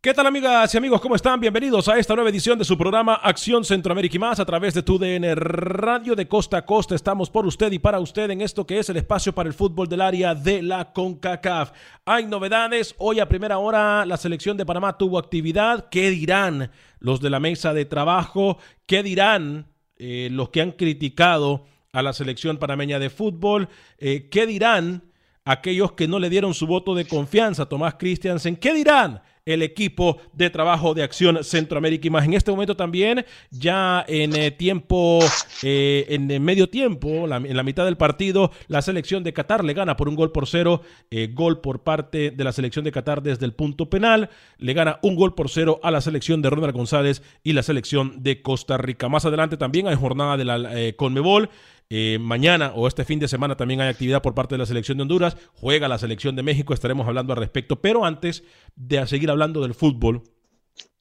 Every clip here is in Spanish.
¿Qué tal amigas y amigos? ¿Cómo están? Bienvenidos a esta nueva edición de su programa Acción Centroamérica y más a través de tu DN Radio de Costa a Costa. Estamos por usted y para usted en esto que es el espacio para el fútbol del área de la CONCACAF. Hay novedades. Hoy a primera hora la selección de Panamá tuvo actividad. ¿Qué dirán los de la mesa de trabajo? ¿Qué dirán eh, los que han criticado a la selección panameña de fútbol? Eh, ¿Qué dirán aquellos que no le dieron su voto de confianza Tomás Christiansen? ¿Qué dirán? El equipo de trabajo de Acción Centroamérica y más. En este momento también, ya en eh, tiempo, eh, en eh, medio tiempo, en la mitad del partido, la selección de Qatar le gana por un gol por cero, eh, gol por parte de la selección de Qatar desde el punto penal, le gana un gol por cero a la selección de Ronald González y la selección de Costa Rica. Más adelante también hay jornada de la eh, Conmebol. Eh, mañana o este fin de semana también hay actividad por parte de la selección de Honduras. Juega la selección de México. Estaremos hablando al respecto. Pero antes de seguir hablando del fútbol,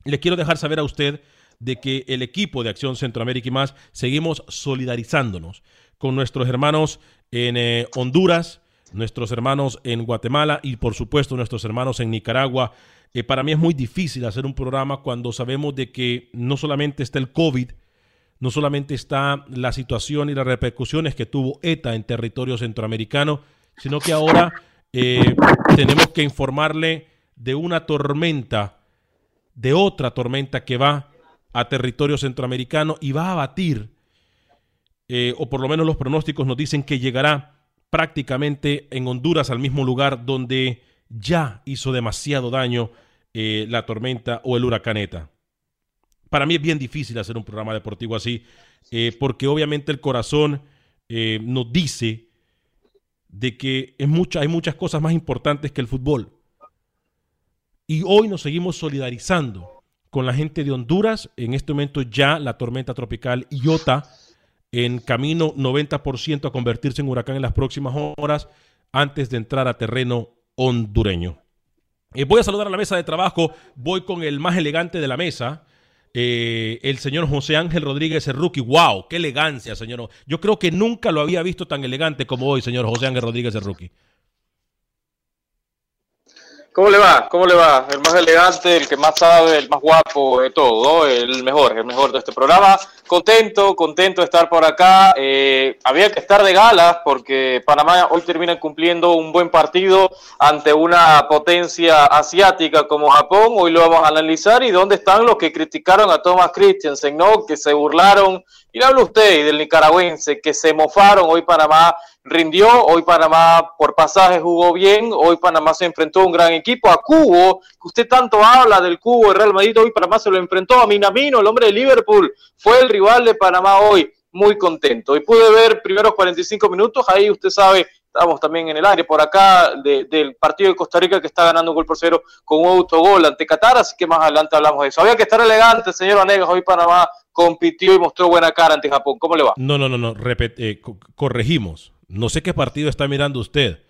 le quiero dejar saber a usted de que el equipo de Acción Centroamérica y más seguimos solidarizándonos con nuestros hermanos en eh, Honduras, nuestros hermanos en Guatemala y por supuesto nuestros hermanos en Nicaragua. Eh, para mí es muy difícil hacer un programa cuando sabemos de que no solamente está el COVID, no solamente está la situación y las repercusiones que tuvo ETA en territorio centroamericano, sino que ahora eh, tenemos que informarle de una tormenta, de otra tormenta que va a territorio centroamericano y va a batir, eh, o por lo menos los pronósticos nos dicen que llegará prácticamente en Honduras al mismo lugar donde ya hizo demasiado daño eh, la tormenta o el huracán ETA para mí es bien difícil hacer un programa deportivo así, eh, porque obviamente el corazón eh, nos dice de que es mucha, hay muchas cosas más importantes que el fútbol. Y hoy nos seguimos solidarizando con la gente de Honduras. En este momento ya la tormenta tropical Iota en camino 90% a convertirse en huracán en las próximas horas antes de entrar a terreno hondureño. Eh, voy a saludar a la mesa de trabajo. Voy con el más elegante de la mesa. Eh, el señor José Ángel Rodríguez el rookie. ¡Wow! ¡Qué elegancia, señor! Yo creo que nunca lo había visto tan elegante como hoy, señor José Ángel Rodríguez el rookie. ¿Cómo le va? ¿Cómo le va? El más elegante, el que más sabe, el más guapo de todo, ¿no? el mejor, el mejor de este programa. Contento, contento de estar por acá. Eh, había que estar de galas porque Panamá hoy termina cumpliendo un buen partido ante una potencia asiática como Japón. Hoy lo vamos a analizar y dónde están los que criticaron a Thomas Christensen, ¿no? Que se burlaron. Y le habla usted del nicaragüense, que se mofaron. Hoy Panamá rindió, hoy Panamá por pasaje jugó bien, hoy Panamá se enfrentó a un gran equipo, a Cubo, que usted tanto habla del Cubo, el Real Madrid, hoy Panamá se lo enfrentó a Minamino, el hombre de Liverpool, fue el rival de Panamá hoy, muy contento. Y pude ver primeros 45 minutos, ahí usted sabe, estamos también en el aire por acá del partido de Costa Rica que está ganando un gol por cero con un autogol ante Qatar, así que más adelante hablamos de eso. Había que estar elegante, señor Anegas, hoy Panamá compitió y mostró buena cara ante Japón. ¿Cómo le va? No, no, no, no, eh, corregimos. No sé qué partido está mirando usted.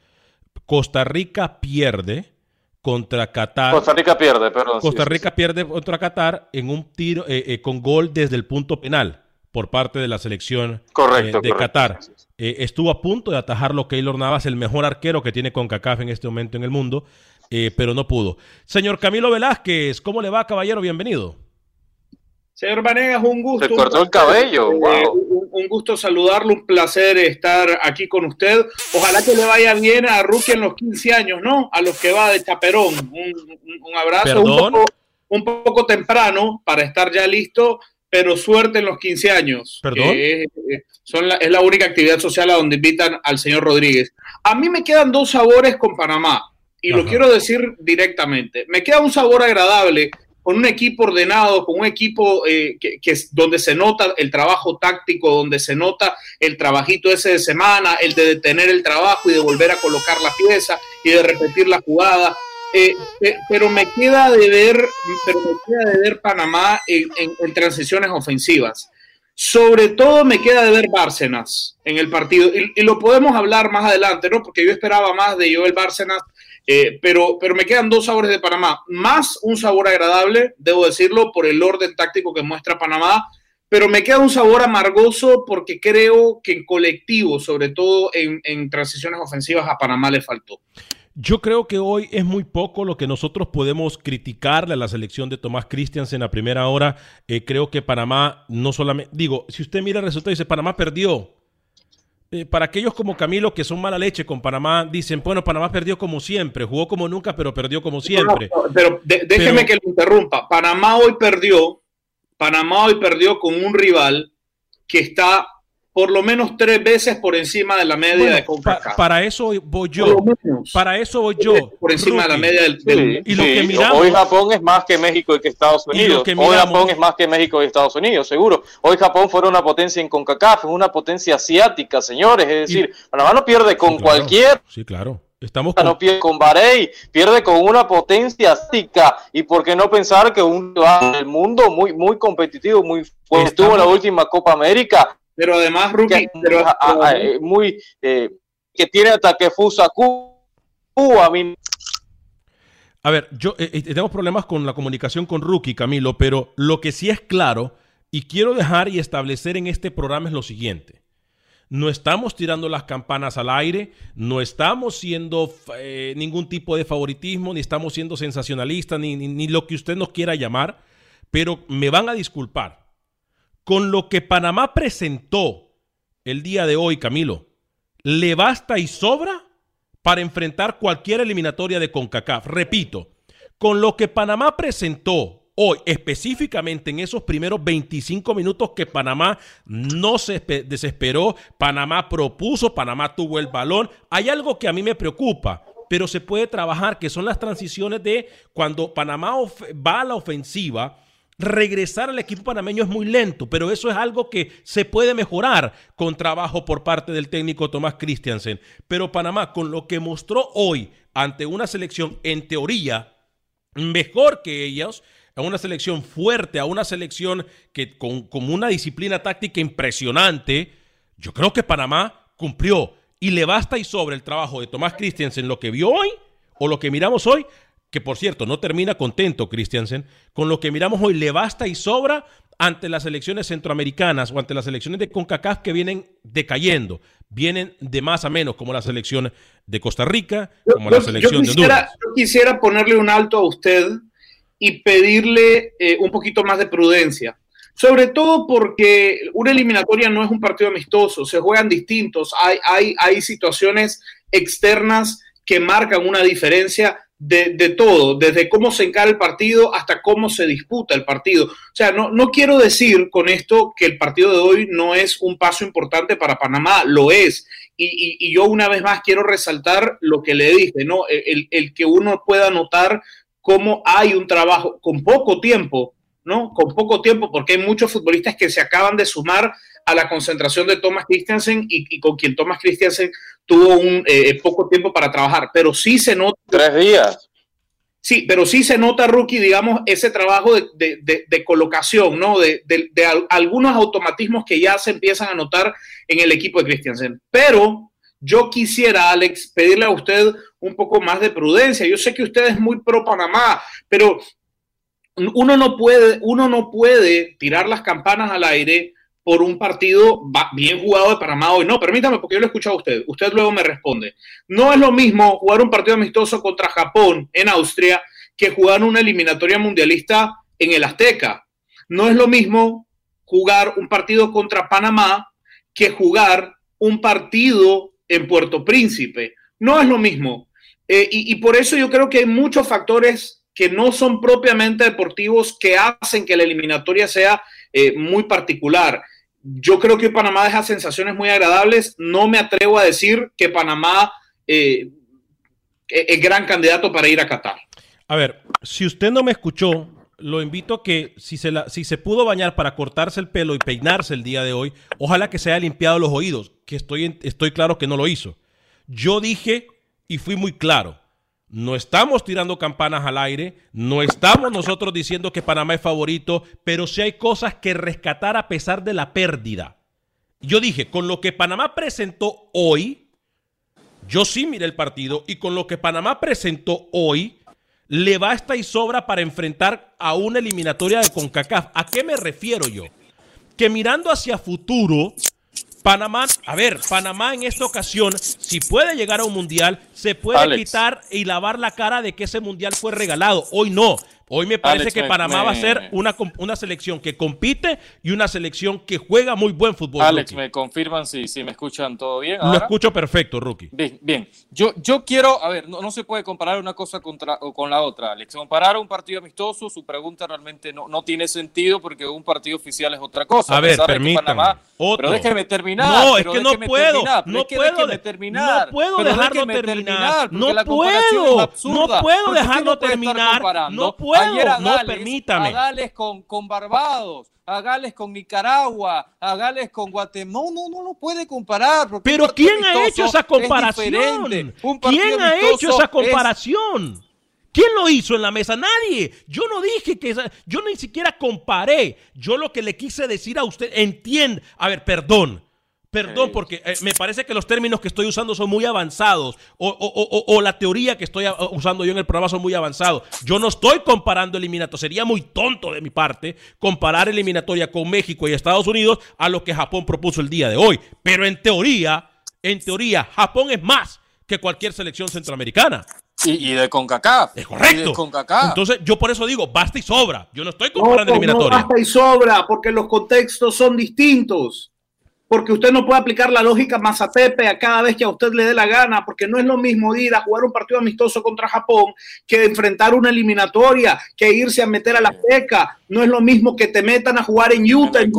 Costa Rica pierde contra Qatar. Costa Rica pierde, perdón. Costa Rica pierde contra Qatar en un tiro eh, eh, con gol desde el punto penal por parte de la selección de Qatar. Eh, estuvo a punto de atajarlo Keylor Navas, el mejor arquero que tiene CONCACAF en este momento en el mundo, pero no pudo. Señor Camilo Velázquez, ¿cómo le va, caballero? Bienvenido. Señor Vanegas, un gusto. Se cortó el cabello, eh, un, gusto saludarlo, un placer estar aquí con usted. Ojalá que le vaya bien a Rookie en los 15 años, ¿no? A los que va de chaperón. Un, abrazo un poco, un poco temprano para estar ya listo pero suerte en los 15 años. Perdón. es, son la, es la única actividad social a donde invitan al señor Rodríguez. A mí me quedan dos sabores con Panamá, y lo quiero decir directamente. Me queda un sabor agradable con un equipo ordenado, con un equipo eh, que, que, donde se nota el trabajo táctico, donde se nota el trabajito ese de semana, el de detener el trabajo y de volver a colocar la pieza y de repetir la jugada. Eh, pero me queda de ver, pero me queda de ver Panamá en, transiciones ofensivas. Sobre todo me queda de ver Bárcenas en el partido. Y, lo podemos hablar más adelante, ¿no? Porque yo esperaba más de Joel Bárcenas, eh, pero, pero me quedan dos sabores de Panamá. Más un sabor agradable, debo decirlo, por el orden táctico que muestra Panamá, pero me queda un sabor amargoso porque creo que en colectivo, sobre todo en, transiciones ofensivas, a Panamá le faltó. Yo creo que hoy es muy poco lo que nosotros podemos criticarle a la selección de Tomás Christiansen a primera hora. Eh, creo que Panamá no solamente, digo, si usted mira el resultado dice Panamá perdió. Eh, para aquellos como Camilo que son mala leche con Panamá, dicen, bueno, Panamá perdió como siempre, jugó como nunca, pero perdió como siempre. pero déjeme que lo interrumpa. Panamá hoy perdió, Panamá hoy perdió con un rival que está por lo menos tres veces por encima de la media de CONCACAF. para eso voy yo. Para eso voy yo. Por encima de la media del, y lo que miramos, Hoy Japón es más que México y que Estados Unidos. hoy Japón es más que México y Estados Unidos, seguro. Hoy Japón fue una potencia en CONCACAF, es una potencia asiática, señores. Es decir, Panamá no pierde con cualquier. Sí, claro. Estamos con... No pierde con Bahrein, pierde con una potencia asiática. Y por qué no pensar que un el mundo muy, muy competitivo, muy fuerte, estuvo en la última Copa América pero además, Rookie, pero, ah, ah, eh, muy eh, que tiene hasta que Fusa Cuba. A ver, yo eh, tenemos problemas con la comunicación con Rookie, Camilo, pero lo que sí es claro y quiero dejar y establecer en este programa es lo siguiente. No estamos tirando las campanas al aire, no estamos siendo ningún tipo de favoritismo, ni estamos siendo sensacionalistas, ni, ni lo que usted nos quiera llamar, pero me van a disculpar con lo que Panamá presentó el día de hoy, Camilo, le basta y sobra para enfrentar cualquier eliminatoria de CONCACAF. Repito, con lo que Panamá presentó hoy, específicamente en esos primeros 25 minutos que Panamá no se desesperó, Panamá propuso, Panamá tuvo el balón, hay algo que a mí me preocupa pero se puede trabajar, que son las transiciones de cuando Panamá va a la ofensiva, regresar al equipo panameño es muy lento, pero eso es algo que se puede mejorar con trabajo por parte del técnico Tomás Christiansen. Pero Panamá, con lo que mostró hoy ante una selección en teoría mejor que ellos, a una selección fuerte, a una selección que con, una disciplina táctica impresionante, yo creo que Panamá cumplió y le basta y sobre el trabajo de Tomás Christiansen lo que vio hoy o lo que miramos hoy que por cierto no termina contento Christiansen, con lo que miramos hoy le basta y sobra ante las elecciones centroamericanas o ante las elecciones de CONCACAF que vienen decayendo, vienen de más a menos, como la selección de Costa Rica, como la selección de Honduras. Yo quisiera ponerle un alto a usted y pedirle eh, un poquito más de prudencia. Sobre todo porque una eliminatoria no es un partido amistoso, se juegan distintos, hay, hay, hay situaciones externas que marcan una diferencia de, todo, desde cómo se encara el partido hasta cómo se disputa el partido. O sea, no, no quiero decir con esto que el partido de hoy no es un paso importante para Panamá, lo es. Y, y, y yo una vez más quiero resaltar lo que le dije, ¿no? El, el que uno pueda notar cómo hay un trabajo con poco tiempo, ¿no? Con poco tiempo, porque hay muchos futbolistas que se acaban de sumar a la concentración de Thomas Christiansen y, y con quien Thomas Christiansen tuvo un eh, poco tiempo para trabajar, pero sí se nota. Tres días. Sí, pero sí se nota, Rookie, digamos, ese trabajo de, de, de, de colocación, ¿no? De, algunos automatismos que ya se empiezan a notar en el equipo de Christiansen. Pero yo quisiera, Alex, pedirle a usted un poco más de prudencia. Yo sé que usted es muy pro Panamá, pero uno no puede, uno no puede tirar las campanas al aire por un partido bien jugado de Panamá hoy. No, permítame, porque yo lo he escuchado a usted. Usted luego me responde. No es lo mismo jugar un partido amistoso contra Japón en Austria que jugar una eliminatoria mundialista en el Azteca. No es lo mismo jugar un partido contra Panamá que jugar un partido en Puerto Príncipe. No es lo mismo. Eh, y, y por eso yo creo que hay muchos factores que no son propiamente deportivos que hacen que la eliminatoria sea eh, muy particular. Yo creo que Panamá deja sensaciones muy agradables. No me atrevo a decir que Panamá eh, es gran candidato para ir a Qatar. A ver, si usted no me escuchó, lo invito a que si se, si se pudo bañar para cortarse el pelo y peinarse el día de hoy, ojalá que se haya limpiado los oídos, que estoy, estoy claro que no lo hizo. Yo dije y fui muy claro, no estamos tirando campanas al aire, no estamos nosotros diciendo que Panamá es favorito, pero sí hay cosas que rescatar a pesar de la pérdida. Yo dije, con lo que Panamá presentó hoy, yo sí miré el partido y con lo que Panamá presentó hoy, le basta y sobra para enfrentar a una eliminatoria de CONCACAF. ¿A qué me refiero yo? Que mirando hacia futuro, Panamá, a ver, Panamá en esta ocasión, si puede llegar a un mundial, se puede Alex. quitar y lavar la cara de que ese mundial fue regalado. Hoy no. Hoy me parece Alex, que Panamá me- va a ser una, una selección que compite y una selección que juega muy buen fútbol. Alex, rookie. me confirman si, si me escuchan todo bien. Lo escucho perfecto, Rookie. Bien, bien. Yo, yo quiero, a ver, no, no se puede comparar una cosa contra, o con la otra, Alex. Comparar un partido amistoso, su pregunta realmente no, no tiene sentido porque un partido oficial es otra cosa. A ver, permítame. Panamá- Otro. Pero déjeme terminar. No, es que no puedo, terminar, no es que puedo déjeme terminar. no puedo dejarlo terminar, no puedo, no puedo dejarlo terminar, no puedo, ayer a no, Gales, permítame. A Gales con, con Barbados, a Gales con Nicaragua, a Gales con Guatemala. No, no, no lo puede comparar. Pero ¿quién ha hecho esa es comparación? ¿Quién ha hecho esa es- comparación? ¿Quién lo hizo en la mesa? Nadie. Yo no dije que yo ni siquiera comparé. Yo lo que le quise decir a usted, entiende. A ver, perdón. Perdón, porque eh, me parece que los términos que estoy usando son muy avanzados o, o- o- o- o la teoría que estoy a- usando yo en el programa son muy avanzados. Yo no estoy comparando eliminatoria. Sería muy tonto de mi parte comparar eliminatoria con México y Estados Unidos a lo que Japón propuso el día de hoy. Pero en teoría, en teoría, Japón es más que cualquier selección centroamericana. Y, y de CONCACAF. Es correcto. Y de CONCACAF. Entonces, yo por eso digo, basta y sobra. Yo no estoy No, comparando no eliminatoria. basta y sobra, porque los contextos son distintos. Porque usted no puede aplicar la lógica Mazatepe a cada vez que a usted le dé la gana, porque no es lo mismo ir a jugar un partido amistoso contra Japón que enfrentar una eliminatoria, que irse a meter a la Azteca. No es lo mismo que te metan a jugar en Utah. en.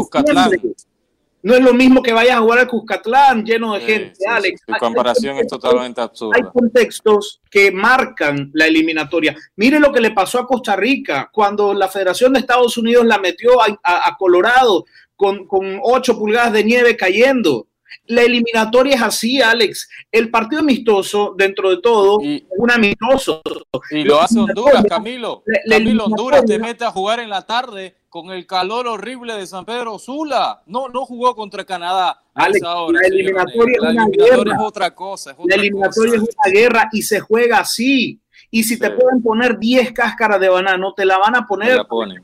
No es lo mismo que vayas a jugar al Cuscatlán lleno de gente, Sí, sí, Alex. Su comparación es totalmente Hay absurda. contextos que marcan la eliminatoria. Mire lo que le pasó a Costa Rica cuando la Federación de Estados Unidos la metió a, a- a Colorado con, con 8 pulgadas de nieve cayendo. La eliminatoria es así, Alex. El partido amistoso, dentro de todo, es un amistoso. Y lo hace Honduras, Camilo. la- la Camilo, Honduras te mete a jugar en la tarde con el calor horrible de San Pedro Sula. No, no jugó contra Canadá. Alex, esa hora, la eliminatoria es La una eliminatoria guerra. es otra cosa. Es La eliminatoria cosa. es una guerra y se juega así. Y si te pueden poner 10 cáscaras de banano, te la van a poner. La ponen.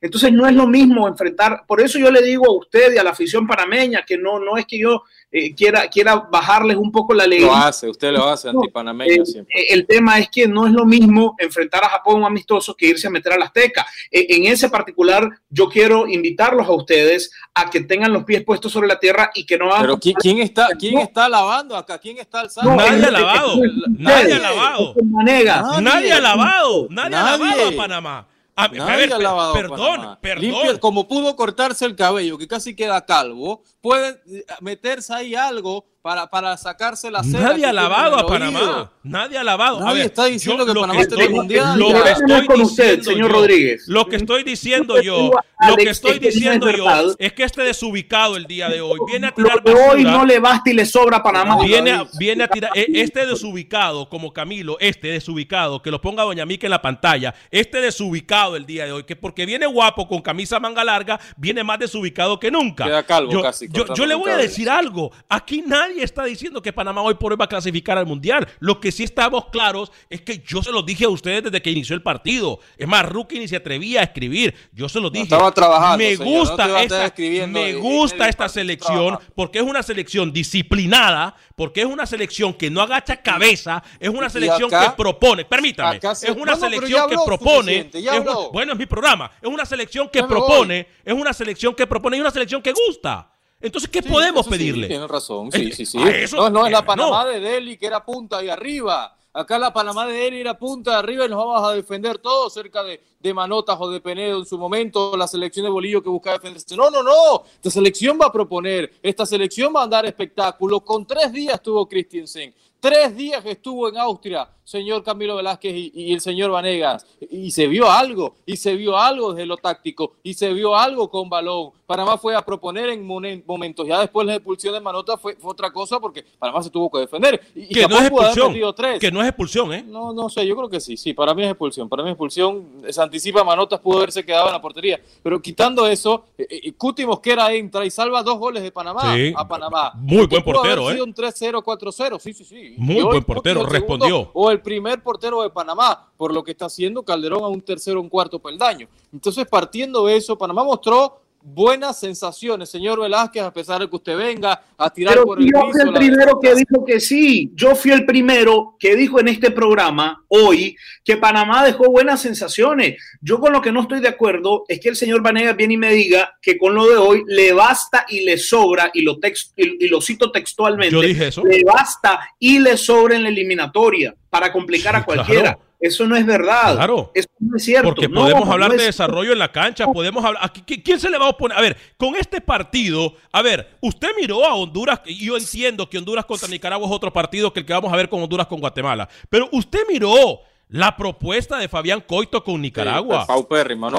Entonces no es lo mismo enfrentar, por eso yo le digo a usted y a la afición panameña que no, no es que yo eh, quiera, quiera bajarles un poco la ley. Lo hace, usted lo hace antipanameño Eh, siempre. eh, el tema es que no es lo mismo enfrentar a Japón amistoso que irse a meter al Azteca. Eh, en ese particular, yo quiero invitarlos a ustedes a que tengan los pies puestos sobre la tierra y que no hagan. Pero ¿quién, quién está, quién está alabando acá? ¿Quién está alzando? No, Nadie ha lavado. Nadie ha lavado. Nadie. Ha lavado. Nadie, ha Nadie. lavado a Panamá. A, a ver, ha per- lavado perdón, perdón. Como pudo cortarse el cabello, que casi queda calvo, puede meterse ahí algo para, para sacarse la cera. Nadie ha lavado a Panamá. oído. Nadie ha lavado. A Nadie ver, está diciendo que lo Panamá está en el Mundial. Lo que estoy con usted, diciendo señor yo- Rodríguez. Lo que estoy diciendo Yo lo que estoy diciendo yo es que este desubicado el día de hoy viene a Lo tirar que hoy no le basta y le sobra a Panamá. Viene a, viene a tirar e- este desubicado como Camilo, este desubicado, que lo ponga Doña Mica en la pantalla, este desubicado el día de hoy, que porque viene guapo con camisa manga larga, viene más desubicado que nunca. Queda calvo yo, casi, yo- yo le voy a decir algo, aquí nadie está diciendo que Panamá hoy por hoy va a clasificar al Mundial. Lo que sí estamos claros es que yo se los dije a ustedes desde que inició el partido. Es más, Rookie ni se atrevía a escribir. Yo se los dije. estaba trabajando, Me señor, no gusta estar esta, me gusta esta selección porque es una selección disciplinada, porque es una selección que no agacha cabeza, es una selección acá- que propone, permítame, se- es una No, no, selección que propone, es bueno, es mi programa, es una selección que propone, es una selección que propone y una selección que gusta. Entonces, ¿qué Sí, podemos eso sí, pedirle? tiene razón, sí, Eh, sí, sí. eso- no, no es la eh, Panamá no. de Delhi que era punta ahí arriba. Acá la Panamá de Delhi era punta de arriba y nos vamos a defender todos cerca de, de Manotas o de Penedo en su momento, la selección de Bolillo que busca defenderse. No, no, no. Esta selección va a proponer, esta selección va a dar espectáculo. Con tres días estuvo Christensen, tres días que estuvo en Austria, señor Camilo Velázquez y, y el señor Vanegas. Y se vio algo, y se vio algo desde lo táctico, y se vio algo con balón. Panamá fue a proponer en momentos. Ya después la expulsión de Manota fue, fue otra cosa porque Panamá se tuvo que defender. Y, Que no es pudo haber expulsión, que no es expulsión, ¿eh? No, no sé, yo creo que sí, sí, para mí es expulsión, para mí es expulsión, se anticipa Manotas, pudo haberse quedado en la portería, pero quitando eso, eh, eh, Cuti Mosquera entra y salva dos goles de Panamá Sí. a Panamá. Muy buen portero, ¿eh? un 3-0, 4-0, sí, sí, sí. Muy Y buen portero, segundo respondió. O el primer portero de Panamá, por lo que está haciendo Calderón a un tercero, un cuarto peldaño. Entonces, partiendo de eso, Panamá mostró buenas sensaciones, señor Velázquez, a pesar de que usted venga a tirar Pero por el yo fui piso el primero que dijo que sí. Yo fui el primero que dijo en este programa hoy que Panamá dejó buenas sensaciones. Yo con lo que no estoy de acuerdo es que el señor Vanegas viene y me diga que con lo de hoy le basta y le sobra, y lo, tex- y, y lo cito textualmente, Yo dije eso. le basta y le sobra en la eliminatoria para complicar a cualquiera. claro. Eso no es verdad. Claro. Eso no es cierto. Porque podemos no hablar de desarrollo en la cancha, podemos hablar. aquí, ¿qui- ¿Quién se le va a oponer? A ver, con este partido, a ver, usted miró a Honduras, y yo entiendo que Honduras contra Nicaragua es otro partido que el que vamos a ver con Honduras con Guatemala, pero usted miró la propuesta de Fabián Coito con Nicaragua. Sí, no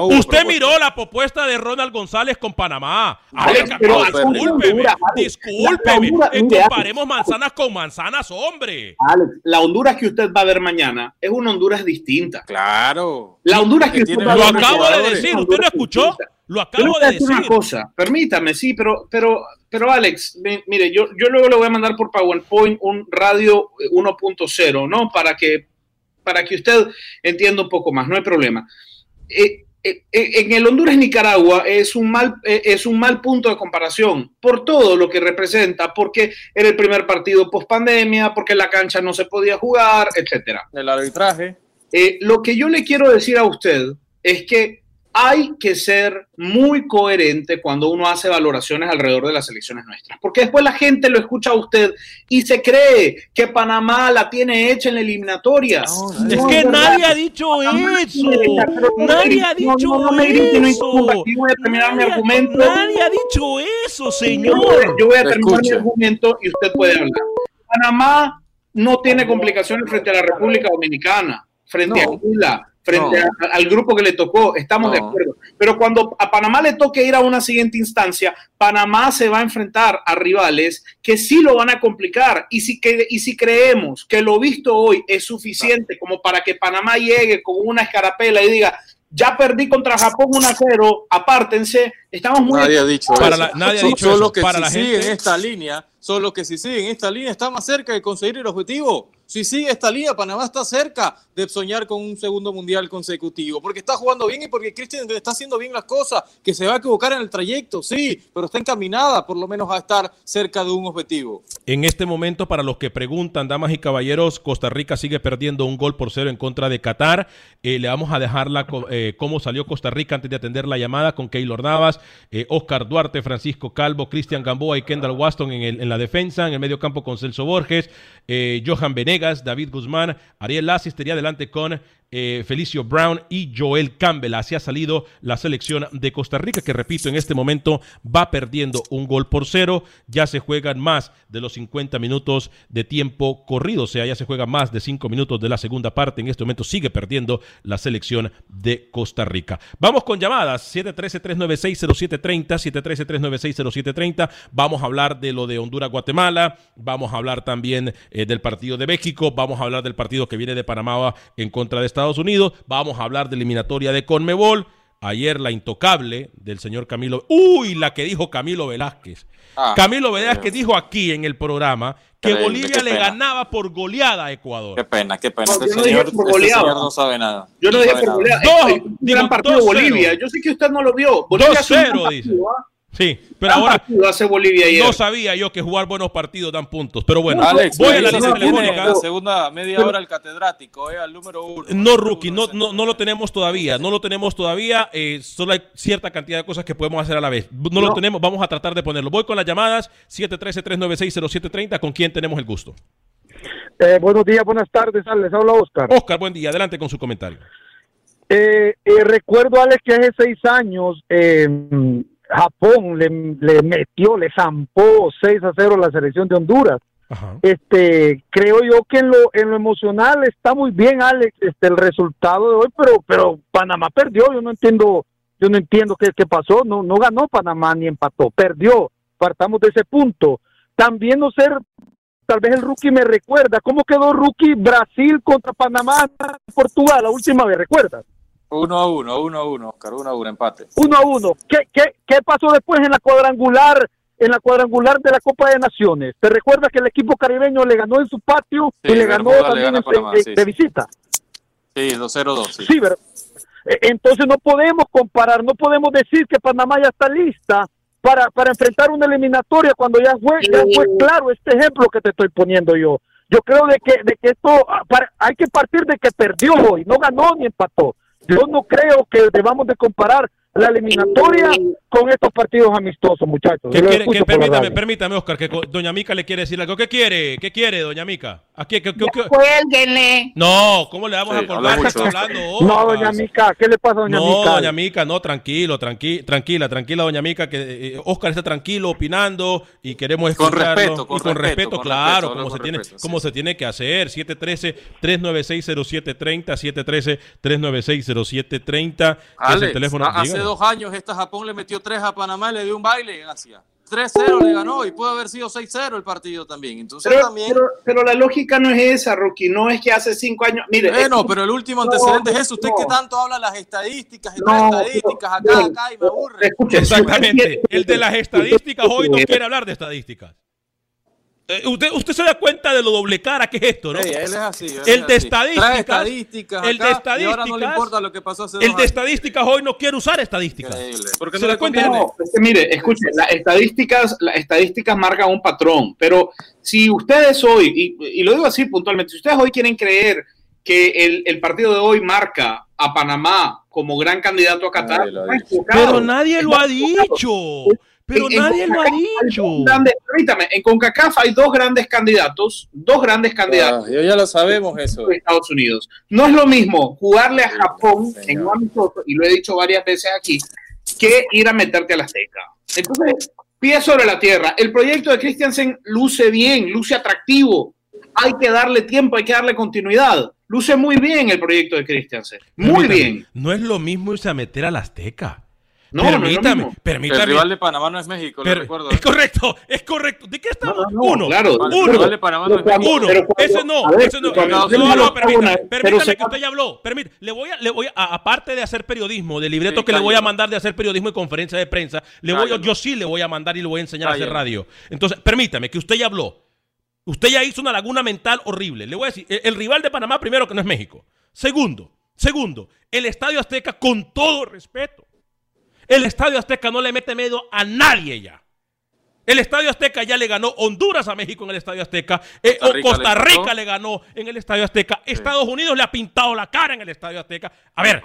Usted propuesta. miró la propuesta de Ronald González con Panamá. Alex, Alex, pero no, discúlpeme, discúlpeme. Honduras, mire, comparemos manzanas con manzanas, hombre. Alex, la Honduras que usted va a ver mañana es una Honduras distinta. Claro. La Honduras que, Que usted tiene va a Lo ver buenos acabo de decir, ¿usted lo Honduras escuchó? distinta. Lo acabo de decir una cosa, permítame, sí, pero, pero, pero Alex, mi- mire, yo, yo luego le voy a mandar por PowerPoint un radio eh, 1.0, ¿no? Para que, para que usted entienda un poco más, no hay problema. Eh, eh, eh, en el Honduras-Nicaragua es, un mal, eh, es un mal punto de comparación por todo lo que representa, porque era el primer partido post pandemia, porque la cancha no se podía jugar, etcétera. El arbitraje. Lo que yo le quiero decir a usted es que hay que ser muy coherente cuando uno hace valoraciones alrededor de las elecciones nuestras, porque después la gente lo escucha a usted y se cree que Panamá la tiene hecha en la eliminatoria. Es No, que verdad. nadie ha dicho Panamá eso. no Nadie ha no, dicho no, no no eso. que yo voy a terminar mi argumento. Nadie ha dicho eso, señor. yo voy a terminar mi argumento y usted puede hablar. Panamá no tiene complicaciones frente a la República Dominicana, frente No. a Cuba, frente No. a- al grupo que le tocó. Estamos de acuerdo. Pero cuando a Panamá le toque ir a una siguiente instancia, Panamá se va a enfrentar a rivales que sí lo van a complicar. Y si, que, y si creemos que lo visto hoy es suficiente como para que Panamá llegue con una escarapela y diga, ya perdí contra Japón 1 a 0, apártense, estamos muy... Nadie ha dicho Para eso. la- nadie ha dicho solo eso. que Para si la siguen gente- esta línea, solo que si siguen esta línea está más cerca de conseguir el objetivo. Si sigue esta liga, Panamá está cerca de soñar con un segundo mundial consecutivo, porque está jugando bien y porque Cristian está haciendo bien las cosas, que se va a equivocar en el trayecto, sí, pero está encaminada por lo menos a estar cerca de un objetivo. En este momento, para los que preguntan, damas y caballeros, Costa Rica sigue perdiendo un gol por cero en contra de Qatar. Eh, le vamos a dejar la, eh, cómo salió Costa Rica antes de atender la llamada con Keylor Navas, eh, Oscar Duarte, Francisco Calvo, Cristian Gamboa y Kendall Waston en, en, la defensa, en el medio campo con Celso Borges, Johan Venegas, David Guzmán, Ariel Lassi estaría adelante con eh, Felicio Brown y Joel Campbell. Así ha salido la selección de Costa Rica, que repito, en este momento va perdiendo un gol por cero. Ya se juegan más de los 50 minutos de tiempo corrido, o sea, ya se juega más de 5 minutos de la segunda parte. En este momento sigue perdiendo la selección de Costa Rica. Vamos con llamadas: 713-396-0730, 713-396-0730. Vamos a hablar de lo de Honduras-Guatemala, vamos a hablar también eh, del partido de México, vamos a hablar del partido que viene de Panamá en contra de Estados Unidos, vamos a hablar de eliminatoria de Conmebol. Ayer la intocable del señor Camilo. Uy, la que dijo Camilo Velázquez. Ah, Camilo Velázquez dijo aquí en el programa que Bolivia le ganaba por goleada a Ecuador. Qué pena, qué pena. No, este, señor, este señor, no sabe nada. Yo no, no dije por goleada. Dos, gran partido de Bolivia. Yo sé que usted no lo vio. Bolivia 2-0, dice. ¿ah? Sí, pero ahora hace Bolivia ayer. no sabía yo que jugar buenos partidos dan puntos. Pero bueno, Alex, voy a la tiene telefónica. la segunda media hora el catedrático, eh, al número uno. No, rookie, no, no, no lo tenemos todavía. No lo tenemos todavía. eh, solo hay cierta cantidad de cosas que podemos hacer a la vez. No, lo tenemos, vamos a tratar de ponerlo. Voy con las llamadas 713-396-0730. ¿Con quién tenemos el gusto? Eh, buenos días, buenas tardes, Alex. Les habla Oscar. Oscar, buen día. Adelante con su comentario. Eh, eh, recuerdo, Alex, que hace seis años eh, Japón le, le metió, le zampó 6 a 0 a la selección de Honduras. Este, creo yo que en lo, en lo emocional está muy bien, Alex, este, el resultado de hoy, pero, pero Panamá perdió. Yo no entiendo, yo no entiendo qué, qué pasó. No, no ganó Panamá ni empató, perdió. Partamos de ese punto. También no ser, tal vez el rookie me recuerda, ¿cómo quedó rookie Brasil contra Panamá, Portugal, la última vez, ¿recuerdas? Uno a uno, uno a uno, Oscar, uno a uno, empate. Uno a uno. ¿Qué, qué, qué pasó después en la cuadrangular, en la cuadrangular de la Copa de Naciones? ¿Te recuerdas que el equipo caribeño le ganó en su patio Sí, y le ganó Bermuda le también en- Panamá, en- sí, de sí. visita? Sí, 2-0-2, sí. Sí, ¿verdad? Eh, Entonces no podemos comparar, no podemos decir que Panamá ya está lista para, para enfrentar una eliminatoria cuando ya fue, ya fue claro este ejemplo que te estoy poniendo yo. Yo creo de que, de que esto ah, para- hay que partir de que perdió hoy, no ganó ni empató. Yo no creo que debamos de comparar la eliminatoria con estos partidos amistosos, muchachos. Que- permítame, permítame, Oscar, que doña Mica le quiere decir algo. ¿Qué quiere? ¿Qué quiere, doña Mica? Aquí, ¿qué- qué- qué- Cuélguenle. No, ¿cómo le vamos Sí, a colgar? Está No, doña Mica, ¿qué le pasa a doña no, Mica? doña Mica, no, tranquilo, tranqui, tranquila, tranquila, doña Mica, que eh, Oscar está tranquilo opinando y queremos Con escucharlo. respeto, con y con respeto, respeto, con claro, respeto, como, se con tiene, respeto, como se tiene que hacer. 713-396-0730, 713-396-0730. que es el teléfono. a- hace dos años esta Japón le metió tres a Panamá y le dio un baile en Asia. 3-0 le ganó y puede haber sido 6-0 el partido también. Entonces Pero, también... pero, pero la lógica no es esa, Rocky. No es que hace cinco años. Mire, Bueno, es- pero el último No, antecedente es eso. Usted no. que tanto habla las estadísticas y No, las estadísticas acá, acá y me aburre. Escuche, Exactamente. El de las estadísticas hoy no quiere hablar de estadísticas. Eh, usted, usted se da cuenta de lo doble cara que es esto, ¿no? Sí, él es así. él El es de así. Trae estadísticas, estadísticas el de acá y ahora no le estadísticas, importa lo que pasó hace dos El de estadísticas hoy no quiere usar estadísticas. Increíble. Porque ¿Se no da cuenta? No, es que mire, escuche, las estadísticas, las estadísticas marcan un patrón, pero si ustedes hoy, y, y lo digo así puntualmente, si ustedes hoy quieren creer que el, el partido de hoy marca a Panamá como gran candidato a Qatar, Nadie. Pero nadie lo ha dicho. Pero En- en nadie lo ha dicho. grandes- permítame, en CONCACAF hay dos grandes candidatos, dos grandes candidatos Ah, ya lo sabemos eso. de Estados Unidos. No es lo mismo jugarle a Japón señor. en un amistoso, y lo he dicho varias veces aquí, que ir a meterte a la Azteca. Entonces, pie sobre la tierra. El proyecto de Christiansen luce bien, luce atractivo. Hay que darle tiempo, hay que darle continuidad. Luce muy bien el proyecto de Christiansen. Muy bien. No es lo mismo irse a meter a la Azteca. No, lo permítame, mismo. El permítame. rival de Panamá no es México, Per- recuerdo. es correcto, es correcto. ¿De qué estamos? No, no, no, uno, claro. El uno, rival de Panamá no es México. uno. Pero cuando- ese no, ver, ese no. cuando No, lo permítame, permítame que usted ya habló. Permítame, le voy a, le voy a, aparte de hacer periodismo, del libreto Sí, que le voy a mandar de hacer periodismo y conferencia de prensa, le voy, yo sí le voy a mandar y le voy a enseñar a hacer radio. Entonces, permítame que usted ya habló. Usted ya hizo una laguna mental horrible. Le voy a decir, el, el rival de Panamá primero que no es México. Segundo, segundo, el Estadio Azteca con todo respeto. El Estadio Azteca no le mete miedo a nadie ya. El Estadio Azteca ya le ganó Honduras a México en el Estadio Azteca. eh, Costa o Rica Costa le Rica ganó. le ganó en el Estadio Azteca. Estados Unidos le ha pintado la cara en el Estadio Azteca. A ver,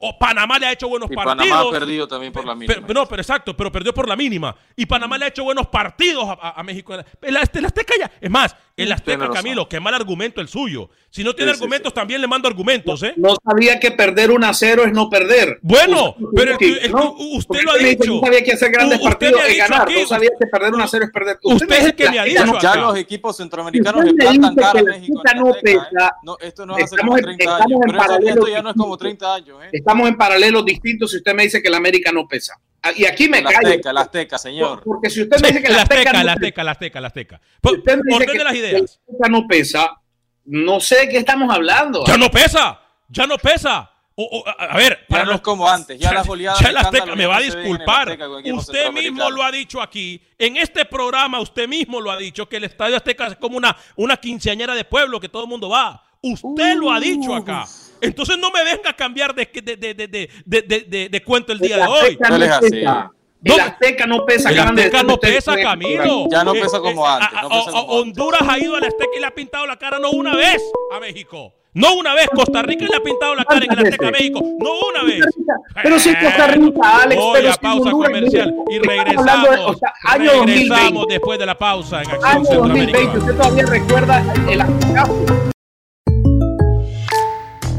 o Panamá le ha hecho buenos Y partidos. Panamá ha perdido también por la mínima. Pero- no, pero exacto, pero perdió por la mínima. Y Panamá le ha hecho buenos partidos a, a- a México. El, el Azteca ya. Es más, el Azteca. Camilo, qué mal argumento el suyo. Si no tiene Sí, sí, argumentos, también le mando argumentos, ¿eh? No sabía que perder 1 a 0 es no perder. Bueno, Usted- pero que- ¿no? usted lo ha dicho. No sabía que hacer grandes U- usted partidos es ganar. aquí. No sabía que perder 1 a 0 es perder. Usted es el que me ha dicho no- Ya los equipos centroamericanos Usted le plantan cara a la México. No Azteca, ¿eh? pesa. No, esto no es hace como en- 30 estamos años. en Pero paralelo esto ya no es como 30 años. ¿eh? Estamos en paralelos distintos si usted me dice que la América no pesa. Ah, Y aquí me El callo. Azteca, el Azteca, señor. Porque si usted me dice que la Azteca, Azteca, no la Azteca, la Azteca, la Azteca. Por- usted me dice Ordene que las la ideas. Azteca no pesa, no sé de qué estamos hablando. Ya no pesa, ya no pesa. O- o, a, ver, Ya para no los- es como antes. Ya las goleadas. Ya de escándalo me va a disculpar. Azteca Usted mismo lo ha dicho aquí. En este programa, usted mismo lo ha dicho, que el Estadio Azteca es como una, una quinceañera de pueblo que todo el mundo va. Usted lo ha dicho acá. Entonces no me venga a cambiar de, de, de, de, de, de- de- de- de cuento el día de hoy. No pesa. El Azteca no pesa. El Azteca decir no ustedes pesa, Camilo. Ya no Eh, pesa eh, como antes, no pesa como Honduras ha ido al Azteca y le ha pintado la cara no una vez a México. No una vez. Costa Rica le ha pintado la cara en el Azteca a México. No una vez. Pero si Costa Rica, Alex, Voy pero a pausa Honduras, comercial y regresamos. hablando de- o sea, año 2020. regresamos después de la pausa en Acción Año 2020, Centroamérica. usted todavía recuerda el Azteca.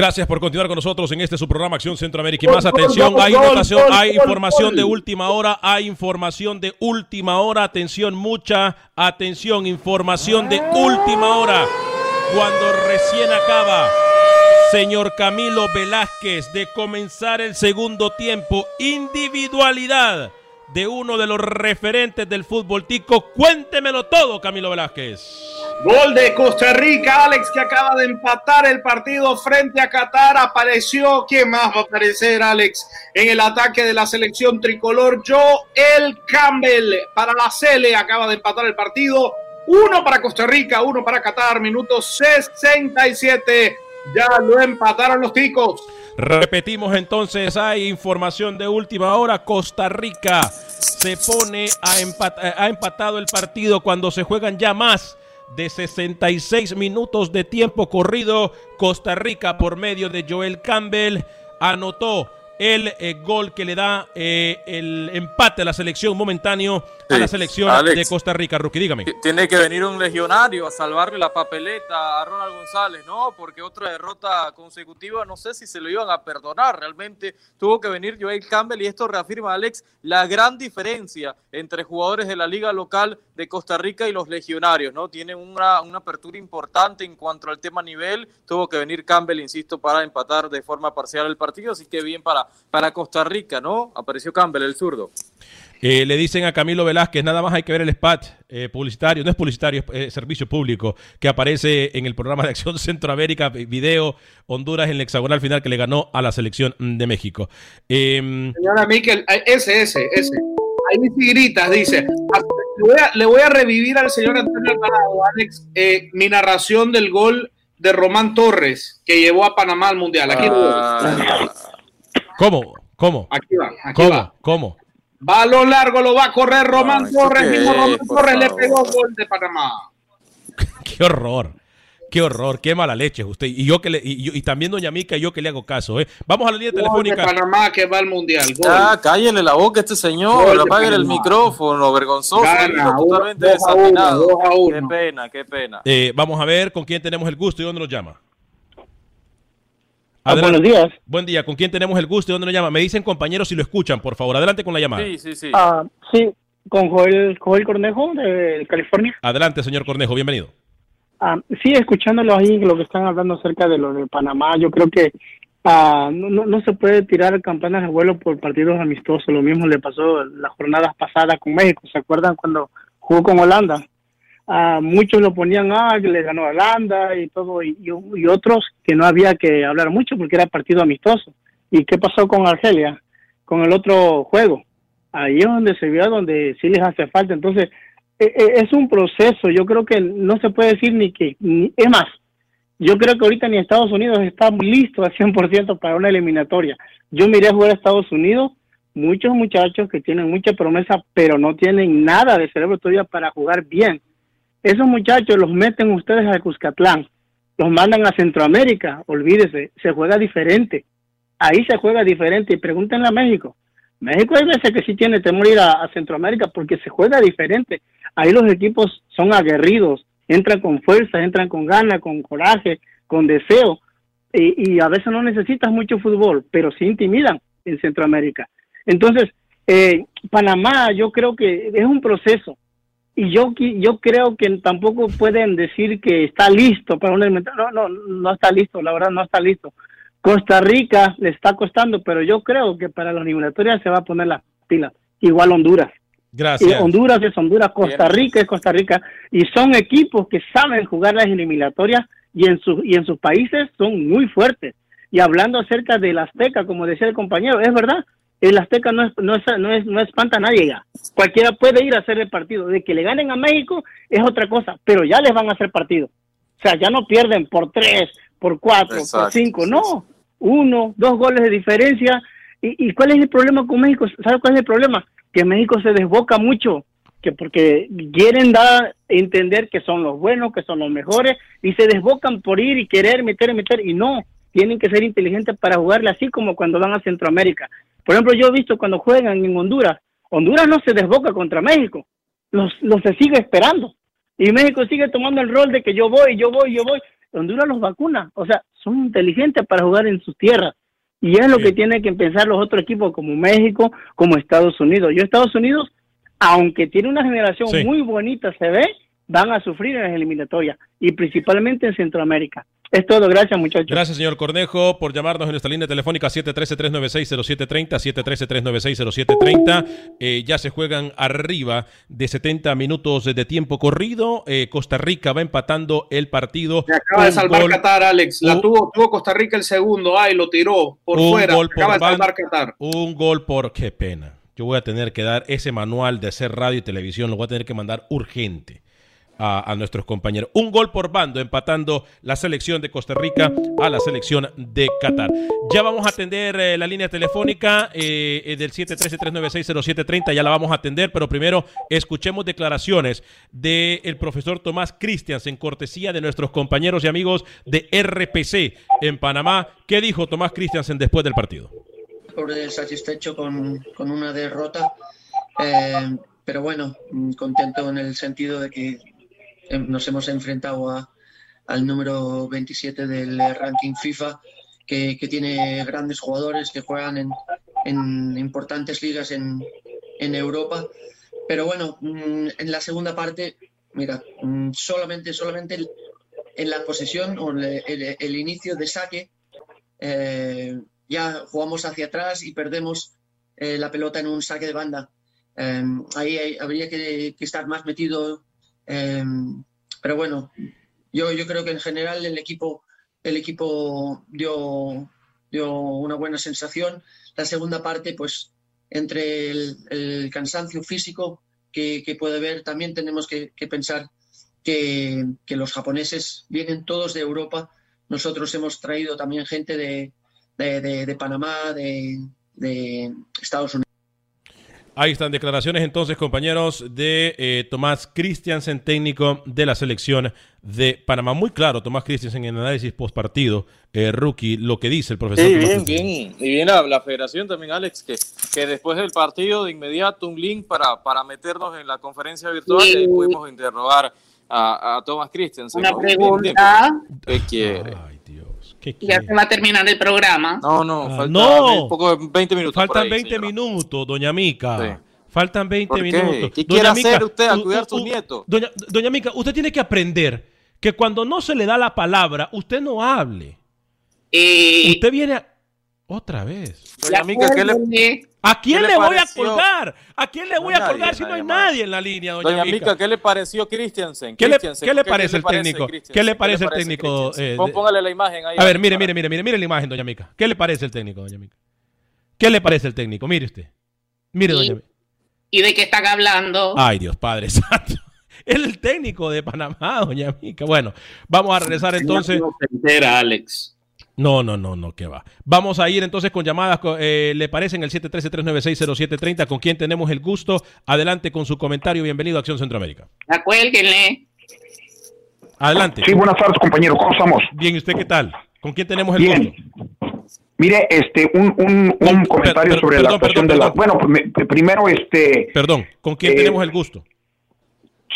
Gracias por continuar con nosotros en este su programa Acción Centroamérica y más. Atención, hay gol, hay información de última hora, hay información de última hora. Atención, mucha atención, información de última hora. Cuando recién acaba, señor Camilo Velázquez, de comenzar el segundo tiempo, individualidad de uno de los referentes del fútbol tico. Cuéntemelo todo, Camilo Velázquez. Gol de Costa Rica, Alex, que acaba de empatar el partido frente a Qatar. Apareció, ¿quién más va a aparecer, Alex? En el ataque de la selección tricolor, Joel Campbell para la Cele. Acaba de empatar el partido. Uno para Costa Rica, uno para Qatar. Minuto 67. Ya lo empataron los ticos. Repetimos entonces, hay información de última hora. Costa Rica se pone a empat- ha empatado el partido cuando se juegan ya más de 66 minutos de tiempo corrido. Costa Rica por medio de Joel Campbell anotó el eh, gol que le da eh, el empate a la selección momentáneo a Sí, la selección Alex. de Costa Rica. Rookie, dígame. Tiene que venir un legionario a salvarle la papeleta a Ronald González, ¿no? Porque otra derrota consecutiva, no sé si se lo iban a perdonar. Realmente tuvo que venir Joel Campbell y esto reafirma, Alex, la gran diferencia entre jugadores de la liga local de Costa Rica y los legionarios, ¿no? Tienen una, una apertura importante en cuanto al tema nivel. Tuvo que venir Campbell, insisto, para empatar de forma parcial el partido, así que bien para, para Costa Rica, ¿no? Apareció Campbell, el zurdo. Eh, le dicen a Camilo Velázquez, nada más hay que ver el spot eh, publicitario, no es publicitario, es eh, servicio público, que aparece en el programa de Acción Centroamérica, vi- video Honduras en el hexagonal final que le ganó a la selección de México. Em, Señora Miquel, ese, ese, ese. Ahí sí gritas, dice. Le voy a, le voy a revivir al señor Antonio Alvarado, Alex, eh, mi narración del gol de Román Torres que llevó a Panamá al Mundial. Aquí, veo. ¿Cómo? ¿Cómo? aquí va, aquí ¿Cómo? va. ¿Cómo? Balón largo lo va a correr Román ¿esto Torres. Mismo Román Torres le pegó gol de Panamá. Qué horror. Qué horror, qué mala leche usted. Y yo que le, y, yo- y también doña Mica y yo que le hago caso, ¿eh? Vamos a la línea Gol de telefónica. Panamá que va al Mundial. Gol. Ya, cállele la boca a este señor, apaguen el micrófono, vergonzoso, Gana, vino uno- totalmente dos a uno, a Qué pena, qué pena. Eh, vamos a ver con quién tenemos el gusto y dónde nos llama. Buenos días. Buen día. ¿Con quién tenemos el gusto y dónde nos llama? Me dicen compañeros si lo escuchan, por favor. Adelante con la llamada. Sí, sí, sí. Ah, sí, con Joel, Joel Cornejo de California. Adelante, señor Cornejo. Bienvenido. Ah, sí, escuchándolo ahí, lo que están hablando acerca de lo de Panamá, yo creo que ah, no, no, se puede tirar campanas de vuelo por partidos amistosos. Lo mismo le pasó las jornadas pasadas con México. ¿Se acuerdan cuando jugó con Holanda? Ah, muchos lo ponían, ah, le ganó a Holanda y todo, y, y, otros que no había que hablar mucho porque era partido amistoso. ¿Y qué pasó con Argelia? Con el otro juego. Ahí es donde se vio, donde sí les hace falta. Entonces, e, e, es un proceso. Yo creo que no se puede decir ni que, es más, yo creo que ahorita ni Estados Unidos está listo al 100% para una eliminatoria. Yo miré jugar a Estados Unidos, muchos muchachos que tienen mucha promesa, pero no tienen nada de cerebro todavía para jugar bien esos muchachos los meten ustedes a Cuscatlán, los mandan a Centroamérica, olvídese, se juega diferente. Ahí se juega diferente y pregúntenle a México. México hay veces que sí tiene temor ir a, Centroamérica porque se juega diferente. Ahí los equipos son aguerridos, entran con fuerza, entran con ganas, con coraje, con deseo. Y, y, a veces no necesitas mucho fútbol, pero sí intimidan en Centroamérica. Entonces, eh, Panamá yo creo que es un proceso y yo yo creo que tampoco pueden decir que está listo para un no no no está listo la verdad no está listo. Costa Rica le está costando pero yo creo que para la eliminatorias se va a poner las pilas igual Honduras. Gracias. Honduras es Honduras Costa Rica es Costa Rica y son equipos que saben jugar las eliminatorias y en sus y en sus países son muy fuertes. Y hablando acerca del Azteca como decía el compañero es verdad el Azteca no es, no es, no es, no espanta a nadie ya. Cualquiera puede ir a hacer el partido. De que le ganen a México es otra cosa, pero ya les van a hacer partido. O sea, ya no pierden por tres, por cuatro, por cinco, no. Uno, dos goles de diferencia. ¿Y, ¿Y cuál es el problema con México? ¿Sabes cuál es el problema? Que México se desboca mucho, que porque quieren dar a entender que son los buenos, que son los mejores, y se desbocan por ir y querer meter, meter, y no, tienen que ser inteligentes para jugarle así como cuando van a Centroamérica. Por ejemplo, yo he visto cuando juegan en Honduras, Honduras no se desboca contra México, los, los se sigue esperando. Y México sigue tomando el rol de que yo voy, yo voy, yo voy. Honduras los vacuna, o sea, son inteligentes para jugar en sus tierras. Y es lo que tienen que pensar los otros equipos como México, como Estados Unidos. Yo Estados Unidos, aunque tiene una generación muy bonita, se ve, van a sufrir en las eliminatorias y principalmente en Centroamérica. Es todo, gracias muchachos. Gracias señor Cornejo por llamarnos en nuestra línea telefónica 713-396-0730, 713-396-0730. Eh, ya se juegan arriba de 70 minutos de tiempo corrido. Eh, Costa Rica va empatando el partido. Se acaba de salvar Qatar, Alex. La tuvo, tuvo Costa Rica el segundo. Ay, lo tiró por fuera. Gol acaba de salvar Qatar. Un gol por... Qué pena. Yo voy a tener que dar ese manual de hacer radio y televisión. Lo voy a tener que mandar urgente a, nuestros compañeros. Un gol por bando, empatando la selección de Costa Rica a la selección de Qatar. Ya vamos a atender eh, la línea telefónica eh, eh del 713-396-0730, ya la vamos a atender, pero primero escuchemos declaraciones del profesor Tomás Cristians en cortesía de nuestros compañeros y amigos de RPC en Panamá. ¿Qué dijo Tomás Christiansen después del partido? Por satisfecho con, con una derrota. Eh, pero bueno, contento en el sentido de que nos hemos enfrentado a, al número 27 del ranking FIFA, que, tiene grandes jugadores que juegan en, en importantes ligas en, en, Europa. Pero bueno, mm, en la segunda parte, mira, mm, solamente, solamente en la posesión o el, el, inicio de saque, eh, ya jugamos hacia atrás y perdemos eh, la pelota en un saque de banda. Em, ahí habría que, estar más metido Em, pero bueno, yo, yo creo que en general el equipo, el equipo dio, dio una buena sensación. La segunda parte, pues entre el, cansancio físico que, puede haber, también tenemos que, pensar que, los japoneses vienen todos de Europa. Nosotros hemos traído también gente de, de, Panamá, de, de Estados Unidos. Ahí están declaraciones entonces, compañeros, de eh, Tomás Christiansen, técnico de la selección de Panamá. Muy claro, Tomás Christiansen en análisis post partido, eh, rookie, lo que dice el profesor. Sí, bien, bien. Y bien la, federación también, Alex, que, que después del partido, de inmediato, un link para, para meternos en la conferencia virtual y pudimos interrogar a, a Tomás Christiansen. Una pregunta. ¿Qué quiere? Ay, Dios. Ya se va a terminar el programa. No, no, Ah, falta no. poco de 20 minutos. Faltan ahí, 20 señora. minutos, doña Mica. Sí. Faltan 20 ¿Por qué? minutos. ¿Qué Doña quiere hacer Mica, usted a u- cuidar u- sus nietos? Doña, doña Mica, usted tiene que aprender que cuando no se le da la palabra, usted no hable. Eh, Usted viene a... otra vez. Doña Mica, ¿qué le, ¿A quién ¿Qué le, le voy a colgar? ¿A quién le voy a nadie, colgar si no hay más. nadie en la línea, doña, Doña Mica? Mica, ¿qué le pareció Christiansen? ¿Qué le, Christiansen, qué le ¿qué parece el técnico? ¿Qué le parece el técnico? Eh, Póngale la imagen ahí. A ver, mire, mire, mire, mire, mire la imagen, doña Mica. ¿Qué le parece el técnico, doña Mica? ¿Qué le parece el técnico? Mire usted. Mire, Y- doña Mica. ¿Y de qué están hablando? Ay, Dios Padre Santo. Es el técnico de Panamá, doña Mica. Bueno, vamos a regresar entonces. No se entera, Alex. No, no, no, no, que va. Vamos a ir entonces con llamadas. eh, ¿Le parece en el 713-396-0730? ¿Con quién tenemos el gusto? Adelante con su comentario. Bienvenido a Acción Centroamérica. Acuélguenle. Adelante. Sí, buenas tardes, compañero. ¿Cómo estamos? Bien, ¿y usted qué tal? ¿Con quién tenemos el Bien. gusto? Mire, este, un, un, un comentario per- sobre perdón, la actuación perdón, de la... perdón. Bueno, me- primero, este... Perdón, ¿con quién Eh, tenemos el gusto?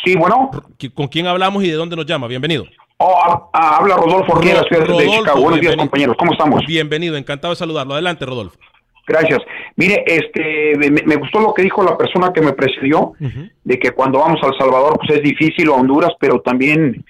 Sí, bueno. ¿Con quién hablamos y de dónde nos llama? Bienvenido. Oh, ah, habla Rodolfo la ciudad de Chicago. Buenos días, compañeros. ¿Cómo estamos? Bienvenido, encantado de saludarlo. Adelante, Rodolfo. Gracias. Mire, este, me, me gustó lo que dijo la persona que me precedió, de que cuando vamos a El Salvador, pues es difícil, o a Honduras, pero también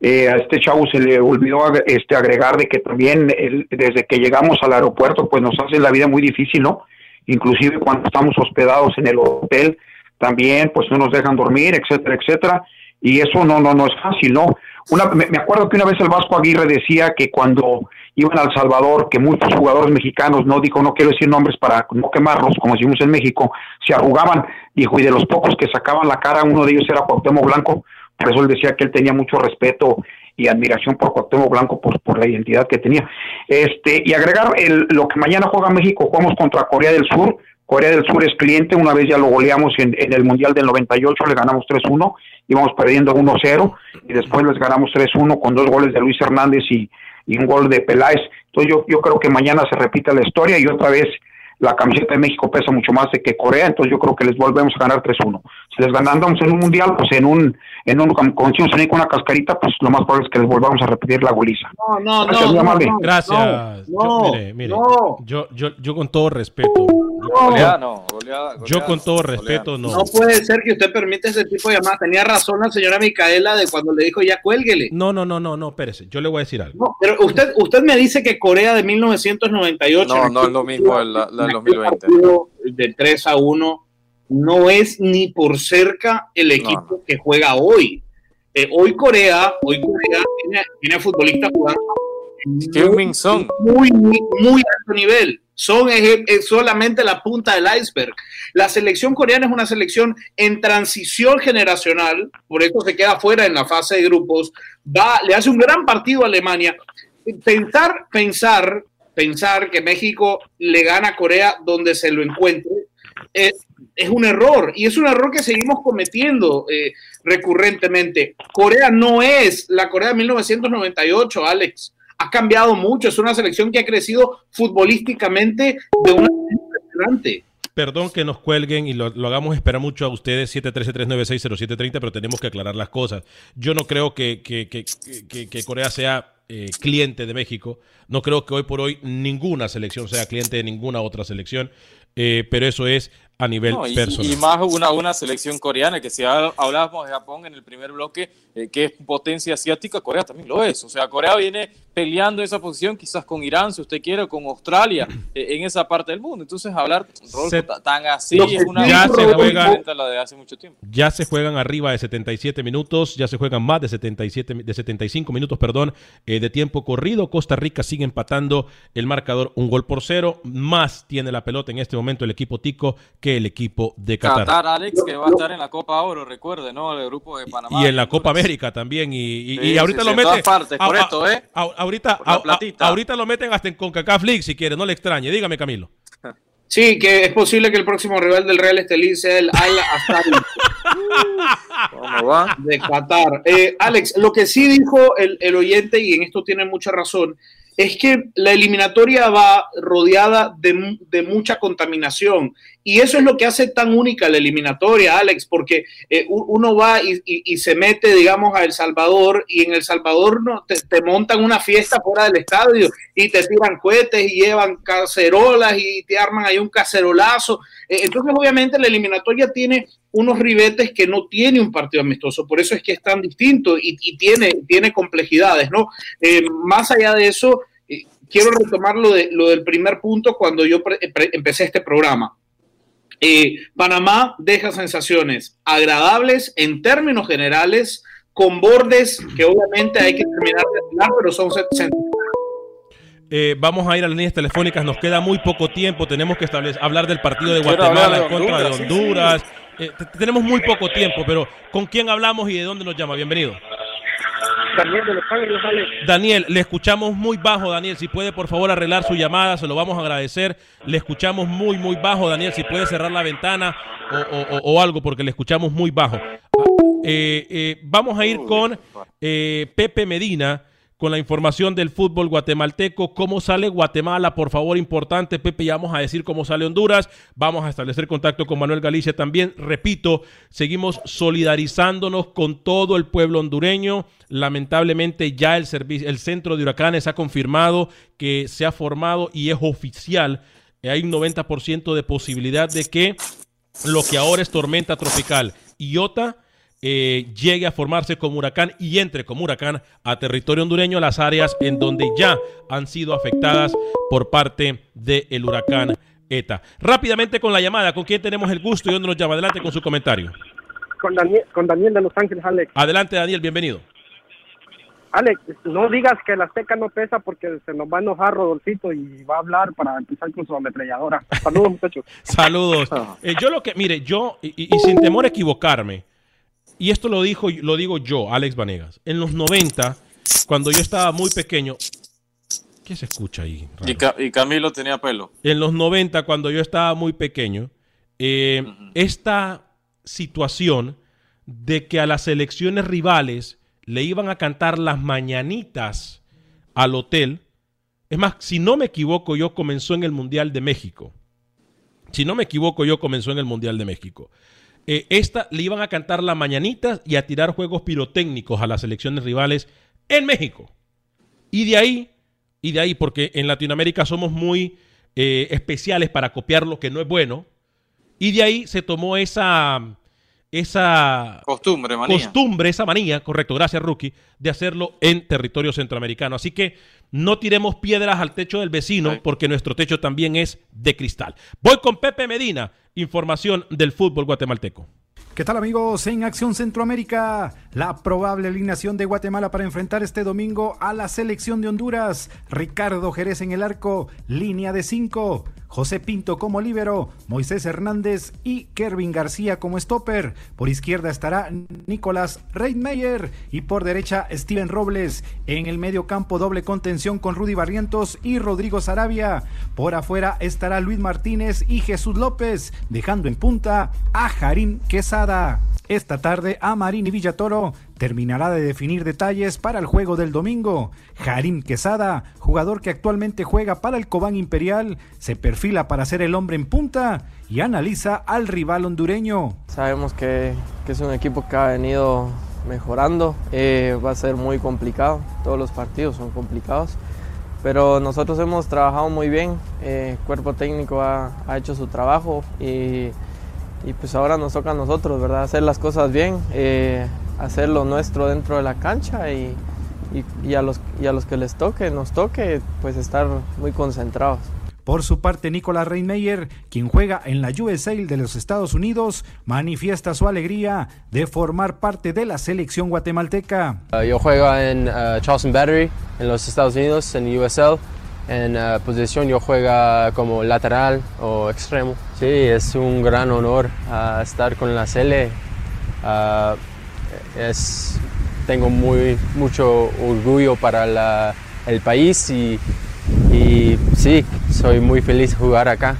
eh, a este chavo se le olvidó ag- este, agregar de que también desde que llegamos al aeropuerto, pues nos hace la vida muy difícil, ¿no? Inclusive cuando estamos hospedados en el hotel, también pues no nos dejan dormir, etcétera, etcétera, y eso no, no, no es fácil, ¿no? Una, me, acuerdo que una vez el Vasco Aguirre decía que cuando iban a El Salvador, que muchos jugadores mexicanos, no dijo, no quiero decir nombres para no quemarlos, como decimos en México, se arrugaban, dijo, y de los pocos que sacaban la cara, uno de ellos era Cuauhtémoc Blanco, por eso él decía que él tenía mucho respeto y admiración por Cuauhtémoc Blanco por, por la identidad que tenía. Este, y agregar el, lo que mañana juega México, jugamos contra Corea del Sur, Corea del Sur es cliente, una vez ya lo goleamos en, en el Mundial del 98, le ganamos 3-1, íbamos perdiendo 1-0 y después les ganamos 3-1 con dos goles de Luis Hernández y, y un gol de Peláez. Entonces yo, yo creo que mañana se repite la historia y otra vez la camiseta de México pesa mucho más de que Corea, entonces yo creo que les volvemos a ganar 3-1. Si les ganamos en un mundial, pues en un, en un, con una cascarita, pues lo más probable es que les volvamos a repetir la goliza. No, no, Gracias, no, no, Gracias. no, Yo- mire, mire, no. Yo, yo, yo con todo respeto. Goleada no, goleada, Yo con todo goleada. respeto no. No puede ser que usted permita ese tipo de llamadas. Tenía razón la señora Micaela de cuando le dijo ya cuélguele. No, no, no, no, no, espérese. Yo le voy a decir algo. No, pero usted, usted me dice que Corea de 1998. No, no es lo mismo el- la, la del 2020. De 3 a 1 no es ni por cerca el equipo que juega hoy. Eh, hoy Corea, hoy Corea tiene, tiene futbolistas jugando Heung-min Son. muy, muy, alto nivel. Son es, es solamente la punta del iceberg. La selección coreana es una selección en transición generacional, por eso se queda fuera en la fase de grupos. Va, le hace un gran partido a Alemania. Pensar, pensar, pensar que México le gana a Corea donde se lo encuentre es, es un error y es un error que seguimos cometiendo eh, recurrentemente. Corea no es la Corea de 1998, Alex ha cambiado mucho, es una selección que ha crecido futbolísticamente de una manera. Perdón que nos cuelguen y lo, hagamos esperar mucho a ustedes, 713-396-0730, pero tenemos que aclarar las cosas. Yo no creo que, que- que Corea sea eh, cliente de México. No creo que hoy por hoy ninguna selección sea cliente de ninguna otra selección, eh, pero eso es a nivel No, y, personal. y más una, una selección coreana, que si ha- hablábamos de Japón en el primer bloque, eh, que es potencia asiática, Corea también lo es. O sea, Corea viene peleando esa posición quizás con Irán, si usted quiere, con Australia, eh, en esa parte del mundo. Entonces, hablar Se- ta- tan así es una ya se muy juega- diferente a la de hace mucho tiempo. Ya se juegan arriba de 77 minutos, ya se juegan más de 77 mi- de 75 minutos, perdón, eh, de tiempo corrido. Costa Rica sigue empatando el marcador un gol por cero. Más tiene la pelota en este momento el equipo tico que el equipo de Qatar. Qatar, Alex, que va a estar en la Copa Oro, recuerde, ¿no? El grupo de Panamá. Y en la Copa América también. Y, y- Sí, y ahorita sí, lo meten. todas partes, a- correcto, ¿eh? a- ahorita, Por la a- a- platita. ahorita lo meten hasta en CONCACAF League si quiere, no le extrañe. Dígame, Camilo. Sí, que es posible que el próximo rival del Real Estelí sea el Al Astari ¿Cómo va? de Qatar. Eh, Alex, lo que sí dijo el, el oyente, y en esto tiene mucha razón, es que la eliminatoria va rodeada de mucha contaminación Y eso es lo que hace tan única la eliminatoria, Alex, porque eh, uno va y, se mete, digamos, a El Salvador y en El Salvador no, te, montan una fiesta fuera del estadio y te tiran cohetes y llevan cacerolas y te arman ahí un cacerolazo. Eh, entonces, obviamente, la eliminatoria tiene unos ribetes que no tiene un partido amistoso, por eso es que es tan distinto y, tiene, tiene complejidades, ¿no? Eh, más allá de eso, quiero retomar lo, de, lo del primer punto cuando yo empecé este programa eh, Panamá deja sensaciones agradables en términos generales, con bordes que obviamente hay que terminar de afinar, pero son eh, vamos a ir a las líneas telefónicas, nos queda muy poco tiempo, tenemos que hablar del partido de Guatemala en contra de Honduras. Eh, tenemos muy poco tiempo, pero ¿con quién hablamos y de dónde nos llama? Bienvenido. Daniel de Los Daniel, le escuchamos muy bajo, Daniel. Si puede, por favor, arreglar su llamada, se lo vamos a agradecer. Le escuchamos muy, muy bajo, Daniel. Si puede cerrar la ventana o, algo, porque le escuchamos muy bajo. Eh, eh, vamos a ir con eh, Pepe Medina con la información del fútbol guatemalteco. ¿Cómo sale Guatemala? Por favor, importante, Pepe, ya vamos a decir cómo sale Honduras. Vamos a establecer contacto con Manuel Galicia también. Repito, seguimos solidarizándonos con todo el pueblo hondureño. Lamentablemente ya el, servicio, el centro de huracanes ha confirmado que se ha formado y es oficial. Hay un 90% de posibilidad de que lo que ahora es tormenta tropical, Iota, eh, llegue a formarse como huracán y entre como huracán a territorio hondureño las áreas en donde ya han sido afectadas por parte del huracán ETA. Rápidamente con la llamada, ¿con quién tenemos el gusto y dónde nos llama? Adelante con su comentario. Con Daniel, con Daniel de Los Ángeles, Alex. Adelante, Daniel, bienvenido. Alex, no digas que la seca no pesa porque se nos va a enojar Rodolfito y va a hablar para empezar con su ametralladora. Saludos, muchachos. Saludos. Eh, yo lo que, mire, yo, y, sin temor a equivocarme, y esto lo, dijo, lo digo yo, Alex Vanegas. En los 90, cuando yo estaba muy pequeño. ¿Qué se escucha ahí? Y, Camilo tenía pelo. En los 90, cuando yo estaba muy pequeño, eh, esta situación de que a las elecciones rivales le iban a cantar las mañanitas al hotel. Es más, si no me equivoco, yo comenzó en el Mundial de México. Si no me equivoco, yo comenzó en el Mundial de México. Eh, esta le iban a cantar las mañanitas y a tirar juegos pirotécnicos a las selecciones rivales en México. Y de ahí, y de ahí, porque en Latinoamérica somos muy eh, especiales para copiar lo que no es bueno, y de ahí se tomó esa, esa costumbre, manía. costumbre, esa manía, correcto, gracias Rookie, de hacerlo en territorio centroamericano. Así que no tiremos piedras al techo del vecino porque nuestro techo también es de cristal. Voy con Pepe Medina, información del fútbol guatemalteco. ¿Qué tal amigos? En Acción Centroamérica, la probable alineación de Guatemala para enfrentar este domingo a la selección de Honduras. Ricardo Jerez en el arco, línea de 5. José Pinto como líbero, Moisés Hernández y Kervin García como stopper. Por izquierda estará Nicolás Reitmeyer y por derecha Steven Robles. En el medio campo doble contención con Rudy Barrientos y Rodrigo Sarabia. Por afuera estará Luis Martínez y Jesús López, dejando en punta a Jarín Quesada. Esta tarde a Marín Villatoro terminará de definir detalles para el juego del domingo. Jarim Quesada, jugador que actualmente juega para el Cobán Imperial, se perfila para ser el hombre en punta y analiza al rival hondureño. Sabemos que, es un equipo que ha venido mejorando, eh, va a ser muy complicado, todos los partidos son complicados, pero nosotros hemos trabajado muy bien, el eh, cuerpo técnico ha, ha hecho su trabajo y y pues ahora nos toca a nosotros, ¿verdad? Hacer las cosas bien, eh, hacer lo nuestro dentro de la cancha y, y, a los, y a los que les toque, nos toque, pues estar muy concentrados. Por su parte, Nicolás Reinmeyer, quien juega en la USA de los Estados Unidos, manifiesta su alegría de formar parte de la selección guatemalteca. Uh, yo juego en uh, Charleston Battery, en los Estados Unidos, en USL. En uh, posición yo juego como lateral o extremo. Sí, es un gran honor uh, estar con la Cele. Uh, es, tengo muy, mucho orgullo para el país y, y sí, soy muy feliz de jugar acá.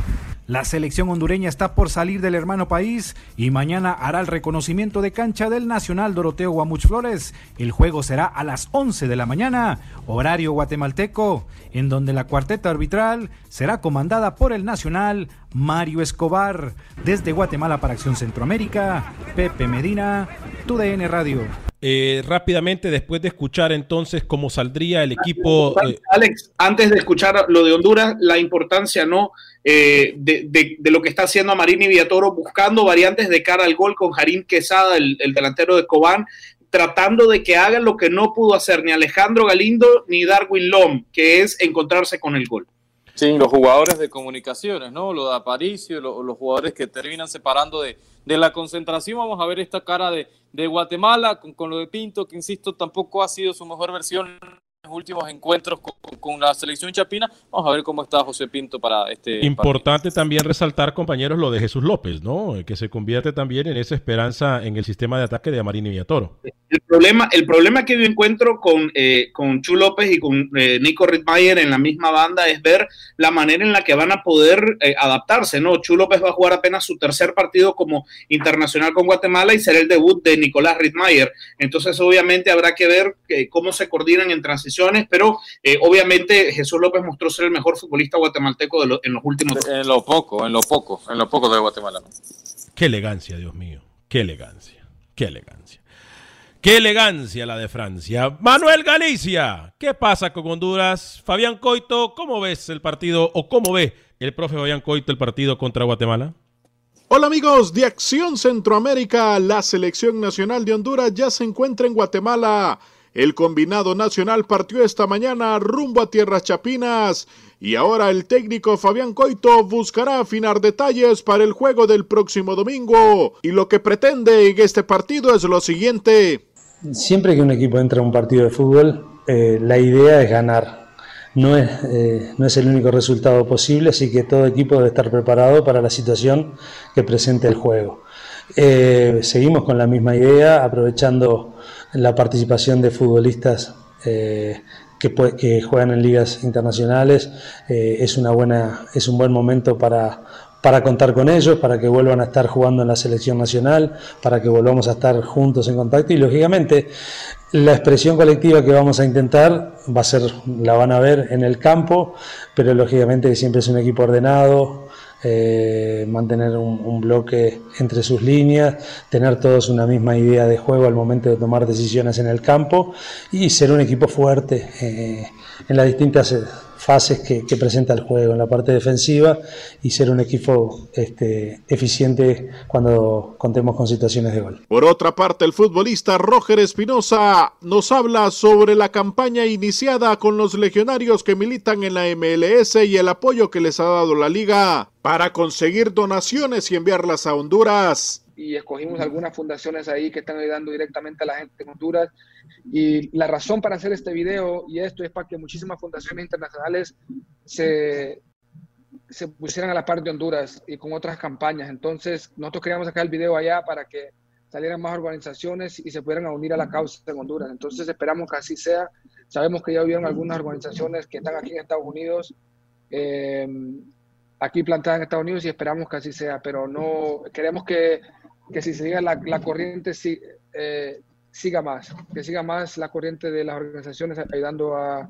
La selección hondureña está por salir del hermano país y mañana hará el reconocimiento de cancha del Nacional Doroteo Guamuch Flores. El juego será a las 11 de la mañana, horario guatemalteco, en donde la cuarteta arbitral será comandada por el Nacional Mario Escobar. Desde Guatemala para Acción Centroamérica, Pepe Medina, TUDN Radio. Eh, rápidamente, después de escuchar entonces cómo saldría el equipo. Eh, Alex, antes de escuchar lo de Honduras, la importancia no eh, de, de, lo que está haciendo Amarini Villatoro, buscando variantes de cara al gol con Jarín Quesada, el, el delantero de Cobán, tratando de que hagan lo que no pudo hacer ni Alejandro Galindo ni Darwin Lom, que es encontrarse con el gol. Sí, los jugadores de comunicaciones, ¿no? Lo de Aparicio, lo, los jugadores que terminan separando de, de, la concentración. Vamos a ver esta cara de, de Guatemala con, con, lo de Pinto, que insisto, tampoco ha sido su mejor versión últimos encuentros con, con, la selección chapina. Vamos a ver cómo está José Pinto para este. Importante partido. también resaltar, compañeros, lo de Jesús López, ¿no? Que se convierte también en esa esperanza en el sistema de ataque de Amarini Villatoro. El problema, el problema que yo encuentro con, eh, con Chu López y con eh, Nico Rittmayer en la misma banda es ver la manera en la que van a poder eh, adaptarse, ¿no? Chu López va a jugar apenas su tercer partido como internacional con Guatemala y será el debut de Nicolás Rittmayer. Entonces, obviamente, habrá que ver cómo se coordinan en transición pero eh, obviamente Jesús López mostró ser el mejor futbolista guatemalteco de lo, en los últimos. En lo poco, en lo poco, en lo poco de Guatemala. Qué elegancia, Dios mío, qué elegancia, qué elegancia. Qué elegancia la de Francia. Manuel Galicia, ¿qué pasa con Honduras? Fabián Coito, ¿cómo ves el partido o cómo ve el profe Fabián Coito el partido contra Guatemala? Hola amigos de Acción Centroamérica, la selección nacional de Honduras ya se encuentra en Guatemala. El combinado nacional partió esta mañana rumbo a Tierras Chapinas y ahora el técnico Fabián Coito buscará afinar detalles para el juego del próximo domingo. Y lo que pretende en este partido es lo siguiente. Siempre que un equipo entra a un partido de fútbol, eh, la idea es ganar. No es, eh, no es el único resultado posible, así que todo equipo debe estar preparado para la situación que presente el juego. Eh, seguimos con la misma idea, aprovechando la participación de futbolistas eh, que, que, juegan en ligas internacionales. Eh, es, una buena, es un buen momento para, para contar con ellos, para que vuelvan a estar jugando en la selección nacional, para que volvamos a estar juntos en contacto y lógicamente la expresión colectiva que vamos a intentar va a ser, la van a ver en el campo, pero lógicamente siempre es un equipo ordenado, eh, mantener un, bloque entre sus líneas, tener todos una misma idea de juego al momento de tomar decisiones en el campo y ser un equipo fuerte eh, en las distintas fases que, presenta el juego, en la parte defensiva y ser un equipo este, eficiente cuando contemos con situaciones de gol. Por otra parte, el futbolista Roger Espinosa nos habla sobre la campaña iniciada con los legionarios que militan en la MLS y el apoyo que les ha dado la liga para conseguir donaciones y enviarlas a Honduras y escogimos algunas fundaciones ahí que están ayudando directamente a la gente en Honduras. Y la razón para hacer este video y esto es para que muchísimas fundaciones internacionales se, se pusieran a la par de Honduras y con otras campañas. Entonces, nosotros queríamos sacar el video allá para que salieran más organizaciones y se pudieran unir a la causa en Honduras. Entonces, esperamos que así sea. Sabemos que ya hubieron algunas organizaciones que están aquí en Estados Unidos. Eh, aquí plantadas en Estados Unidos y esperamos que así sea, pero no queremos que que si siga la, la corriente si, eh, siga más, que siga más la corriente de las organizaciones ayudando a,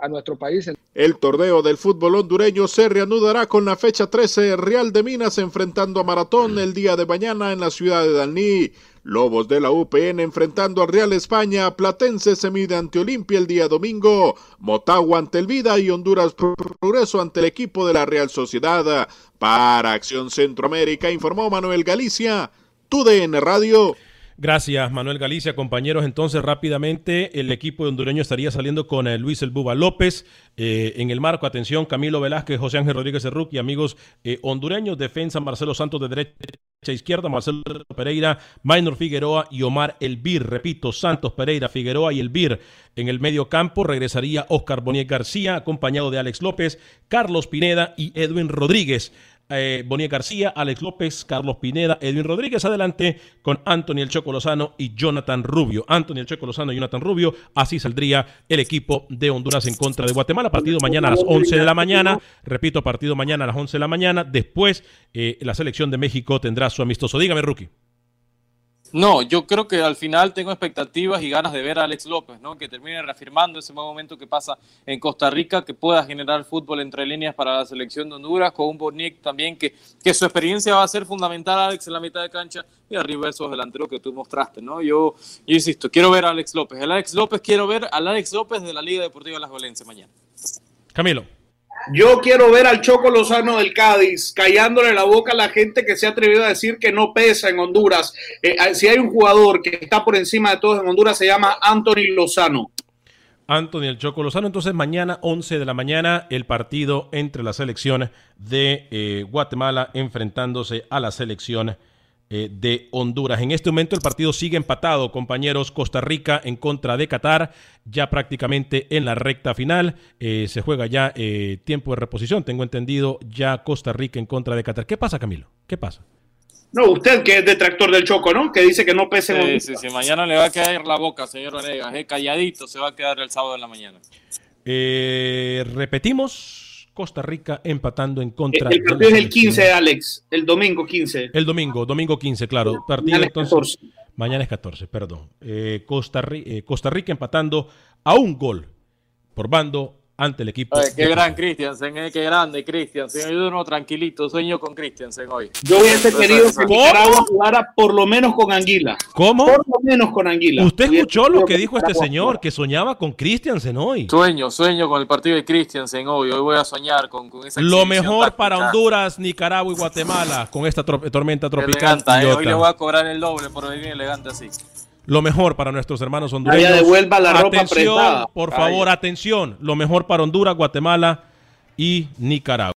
a nuestro país. El torneo del fútbol hondureño se reanudará con la fecha 13 Real de Minas enfrentando a Maratón el día de mañana en la ciudad de Dalní. Lobos de la UPN enfrentando al Real España, Platense se mide ante Olimpia el día domingo, Motagua ante el Vida y Honduras Progreso ante el equipo de la Real Sociedad. Para Acción Centroamérica informó Manuel Galicia. TUDN Radio. Gracias, Manuel Galicia. Compañeros, entonces rápidamente el equipo hondureño estaría saliendo con eh, Luis El Buba López. Eh, en el marco, atención, Camilo Velázquez, José Ángel Rodríguez y amigos eh, hondureños, defensa Marcelo Santos de derecha a izquierda, Marcelo Pereira, Maynor Figueroa y Omar Elvir. Repito, Santos Pereira, Figueroa y Elvir. En el medio campo regresaría Oscar Boniek García, acompañado de Alex López, Carlos Pineda y Edwin Rodríguez. Eh, García, Alex López, Carlos Pineda, Edwin Rodríguez adelante con Anthony El Choco Lozano y Jonathan Rubio. Anthony El Choco Lozano y Jonathan Rubio, así saldría el equipo de Honduras en contra de Guatemala. Partido mañana a las 11 de la mañana. Repito, partido mañana a las 11 de la mañana. Después, eh, la selección de México tendrá su amistoso. Dígame, Rookie. No, yo creo que al final tengo expectativas y ganas de ver a Alex López, ¿no? Que termine reafirmando ese buen momento que pasa en Costa Rica, que pueda generar fútbol entre líneas para la selección de Honduras, con un Bornick también, que, que su experiencia va a ser fundamental, Alex, en la mitad de cancha y arriba esos delanteros que tú mostraste, ¿no? Yo, yo insisto, quiero ver a Alex López. El Alex López, quiero ver al Alex López de la Liga Deportiva de Las Valencias mañana. Camilo. Yo quiero ver al Choco Lozano del Cádiz callándole la boca a la gente que se ha atrevido a decir que no pesa en Honduras. Eh, si hay un jugador que está por encima de todos en Honduras, se llama Anthony Lozano. Anthony el Choco Lozano. Entonces, mañana, 11 de la mañana, el partido entre la selección de eh, Guatemala enfrentándose a la selección eh, de Honduras. En este momento el partido sigue empatado, compañeros. Costa Rica en contra de Qatar, ya prácticamente en la recta final. Eh, se juega ya eh, tiempo de reposición, tengo entendido, ya Costa Rica en contra de Qatar. ¿Qué pasa, Camilo? ¿Qué pasa? No, usted que es detractor del Choco, ¿no? Que dice que no pese. Sí, sí, sí, mañana le va a quedar la boca, señor Vanegas. calladito se va a quedar el sábado en la mañana. repetimos. Costa Rica empatando en contra. El partido es el 15, Alex, el domingo 15. El domingo, domingo 15, claro. Partido, mañana es 14. mañana es 14, perdón. Eh, Costa, eh, Costa Rica empatando a un gol por bando ante el equipo. Oye, qué gran Christiansen, eh, qué grande Christiansen. Yo uno tranquilito, sueño con Christiansen hoy. Yo hubiese querido que Nicaragua jugara por lo menos con Anguila. ¿Cómo? Por lo menos con Anguila. ¿Usted escuchó lo que dijo este señor, que soñaba con Christiansen hoy? Sueño, sueño con el partido de Christiansen hoy. Hoy voy a soñar con, con esa Lo mejor para Honduras, Nicaragua y Guatemala con esta tormenta tropical. Elegante, eh, hoy le voy a cobrar el doble por venir elegante así lo mejor para nuestros hermanos hondureños. devuelva la ropa atención, prestada. por favor, atención. Lo mejor para Honduras, Guatemala y Nicaragua.